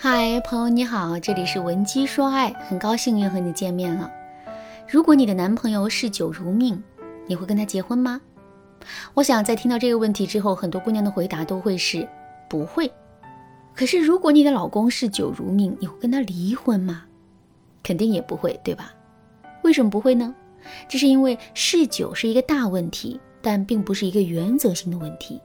嗨，朋友你好，这里是文姬说爱，很高兴又和你见面了。如果你的男朋友嗜酒如命，你会跟他结婚吗？我想在听到这个问题之后，很多姑娘的回答都会是不会。可是如果你的老公嗜酒如命，你会跟他离婚吗？肯定也不会，对吧？为什么不会呢？这是因为嗜酒是一个大问题，但并不是一个原则性的问题。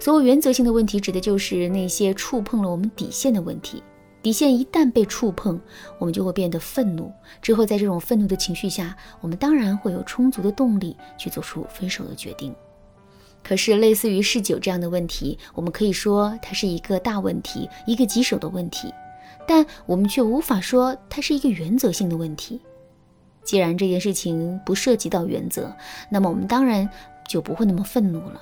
所谓原则性的问题，指的就是那些触碰了我们底线的问题。底线一旦被触碰，我们就会变得愤怒。之后，在这种愤怒的情绪下，我们当然会有充足的动力去做出分手的决定。可是，类似于嗜酒这样的问题，我们可以说它是一个大问题，一个棘手的问题，但我们却无法说它是一个原则性的问题。既然这件事情不涉及到原则，那么我们当然就不会那么愤怒了。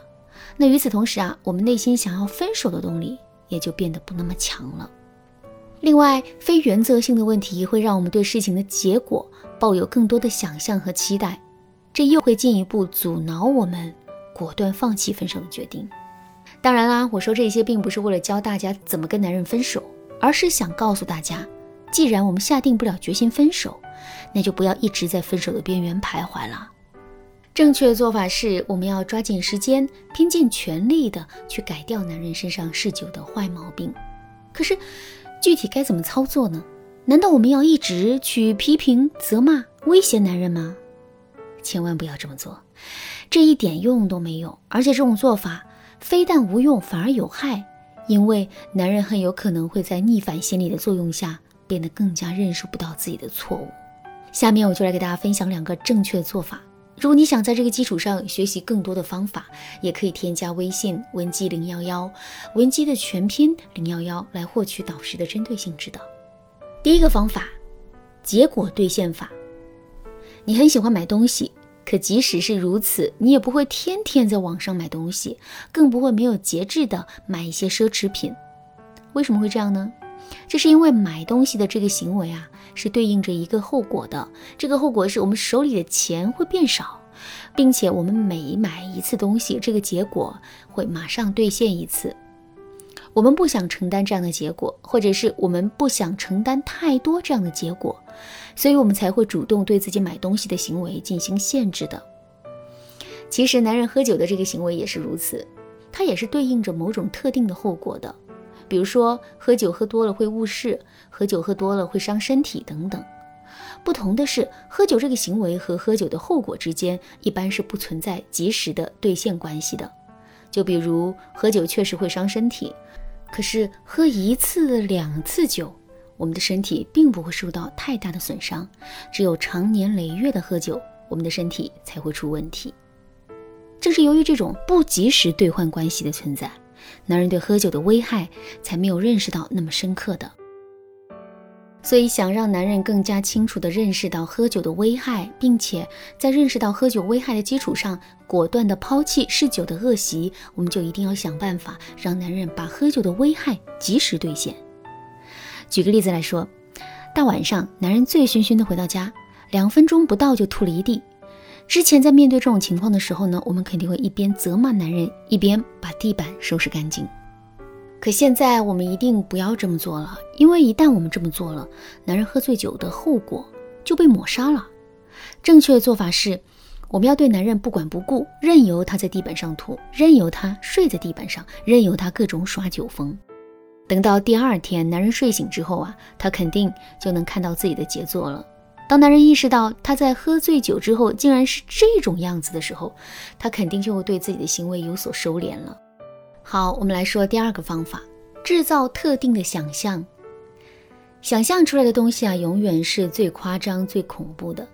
那与此同时啊，我们内心想要分手的动力也就变得不那么强了。另外，非原则性的问题会让我们对事情的结果抱有更多的想象和期待，这又会进一步阻挠我们果断放弃分手的决定。当然啦，我说这些并不是为了教大家怎么跟男人分手，而是想告诉大家，既然我们下定不了决心分手，那就不要一直在分手的边缘徘徊了。正确的做法是，我们要抓紧时间，拼尽全力的去改掉男人身上嗜酒的坏毛病。可是，具体该怎么操作呢？难道我们要一直去批评、责骂、威胁男人吗？千万不要这么做，这一点用都没有。而且这种做法非但无用，反而有害，因为男人很有可能会在逆反心理的作用下，变得更加认识不到自己的错误。下面我就来给大家分享两个正确的做法。如果你想在这个基础上学习更多的方法，也可以添加微信文姬零幺幺，文姬的全拼零幺幺来获取导师的针对性指导。第一个方法，结果兑现法。你很喜欢买东西，可即使是如此，你也不会天天在网上买东西，更不会没有节制的买一些奢侈品。为什么会这样呢？这是因为买东西的这个行为啊。是对应着一个后果的，这个后果是我们手里的钱会变少，并且我们每买一次东西，这个结果会马上兑现一次。我们不想承担这样的结果，或者是我们不想承担太多这样的结果，所以我们才会主动对自己买东西的行为进行限制的。其实，男人喝酒的这个行为也是如此，它也是对应着某种特定的后果的。比如说，喝酒喝多了会误事，喝酒喝多了会伤身体等等。不同的是，喝酒这个行为和喝酒的后果之间一般是不存在及时的兑现关系的。就比如，喝酒确实会伤身体，可是喝一次两次酒，我们的身体并不会受到太大的损伤。只有长年累月的喝酒，我们的身体才会出问题。正是由于这种不及时兑换关系的存在。男人对喝酒的危害才没有认识到那么深刻的，所以想让男人更加清楚地认识到喝酒的危害，并且在认识到喝酒危害的基础上，果断地抛弃嗜酒的恶习，我们就一定要想办法让男人把喝酒的危害及时兑现。举个例子来说，大晚上男人醉醺醺地回到家，两分钟不到就吐了一地。之前在面对这种情况的时候呢，我们肯定会一边责骂男人，一边把地板收拾干净。可现在我们一定不要这么做了，因为一旦我们这么做了，男人喝醉酒的后果就被抹杀了。正确的做法是，我们要对男人不管不顾，任由他在地板上吐，任由他睡在地板上，任由他各种耍酒疯。等到第二天男人睡醒之后啊，他肯定就能看到自己的杰作了。当男人意识到他在喝醉酒之后竟然是这种样子的时候，他肯定就会对自己的行为有所收敛了。好，我们来说第二个方法：制造特定的想象。想象出来的东西啊，永远是最夸张、最恐怖的。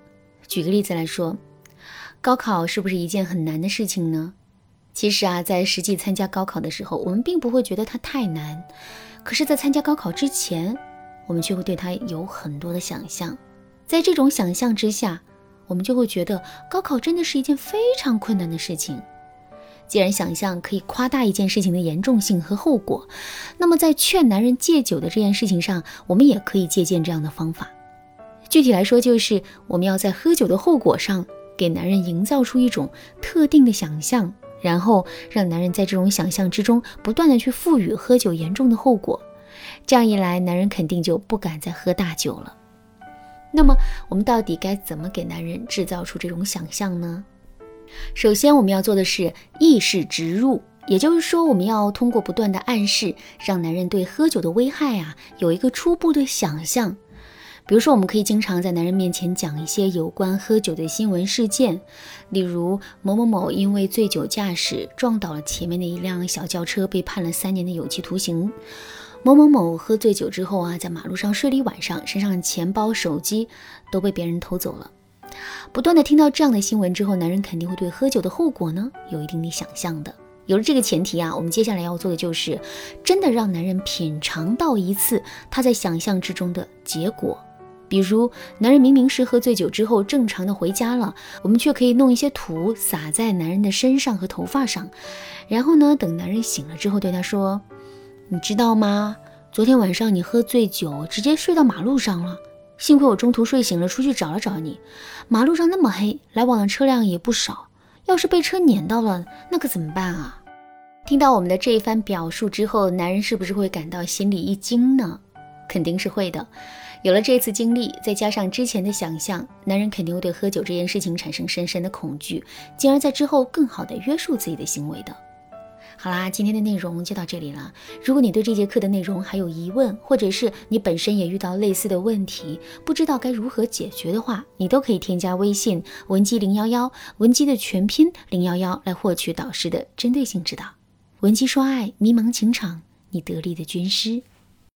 举个例子来说，高考是不是一件很难的事情呢？其实啊，在实际参加高考的时候，我们并不会觉得它太难。可是，在参加高考之前，我们却会对它有很多的想象。在这种想象之下，我们就会觉得高考真的是一件非常困难的事情。既然想象可以夸大一件事情的严重性和后果，那么在劝男人戒酒的这件事情上，我们也可以借鉴这样的方法。具体来说，就是我们要在喝酒的后果上给男人营造出一种特定的想象，然后让男人在这种想象之中不断的去赋予喝酒严重的后果。这样一来，男人肯定就不敢再喝大酒了。那么，我们到底该怎么给男人制造出这种想象呢？首先，我们要做的是意识植入，也就是说，我们要通过不断的暗示，让男人对喝酒的危害啊有一个初步的想象。比如说，我们可以经常在男人面前讲一些有关喝酒的新闻事件，例如某某某因为醉酒驾驶撞倒了前面的一辆小轿车，被判了三年的有期徒刑；某某某喝醉酒之后啊，在马路上睡了一晚上，身上的钱包、手机都被别人偷走了。不断的听到这样的新闻之后，男人肯定会对喝酒的后果呢有一定的想象的。有了这个前提啊，我们接下来要做的就是真的让男人品尝到一次他在想象之中的结果。比如，男人明明是喝醉酒之后正常的回家了，我们却可以弄一些土撒在男人的身上和头发上，然后呢，等男人醒了之后对他说：“你知道吗？昨天晚上你喝醉酒，直接睡到马路上了。幸亏我中途睡醒了，出去找了找你。马路上那么黑，来往的车辆也不少，要是被车碾到了，那可怎么办啊？”听到我们的这一番表述之后，男人是不是会感到心里一惊呢？肯定是会的。有了这次经历，再加上之前的想象，男人肯定会对喝酒这件事情产生深深的恐惧，进而在之后更好的约束自己的行为的。好啦，今天的内容就到这里了。如果你对这节课的内容还有疑问，或者是你本身也遇到类似的问题，不知道该如何解决的话，你都可以添加微信文姬零幺幺，文姬的全拼零幺幺来获取导师的针对性指导。文姬说爱，迷茫情场，你得力的军师。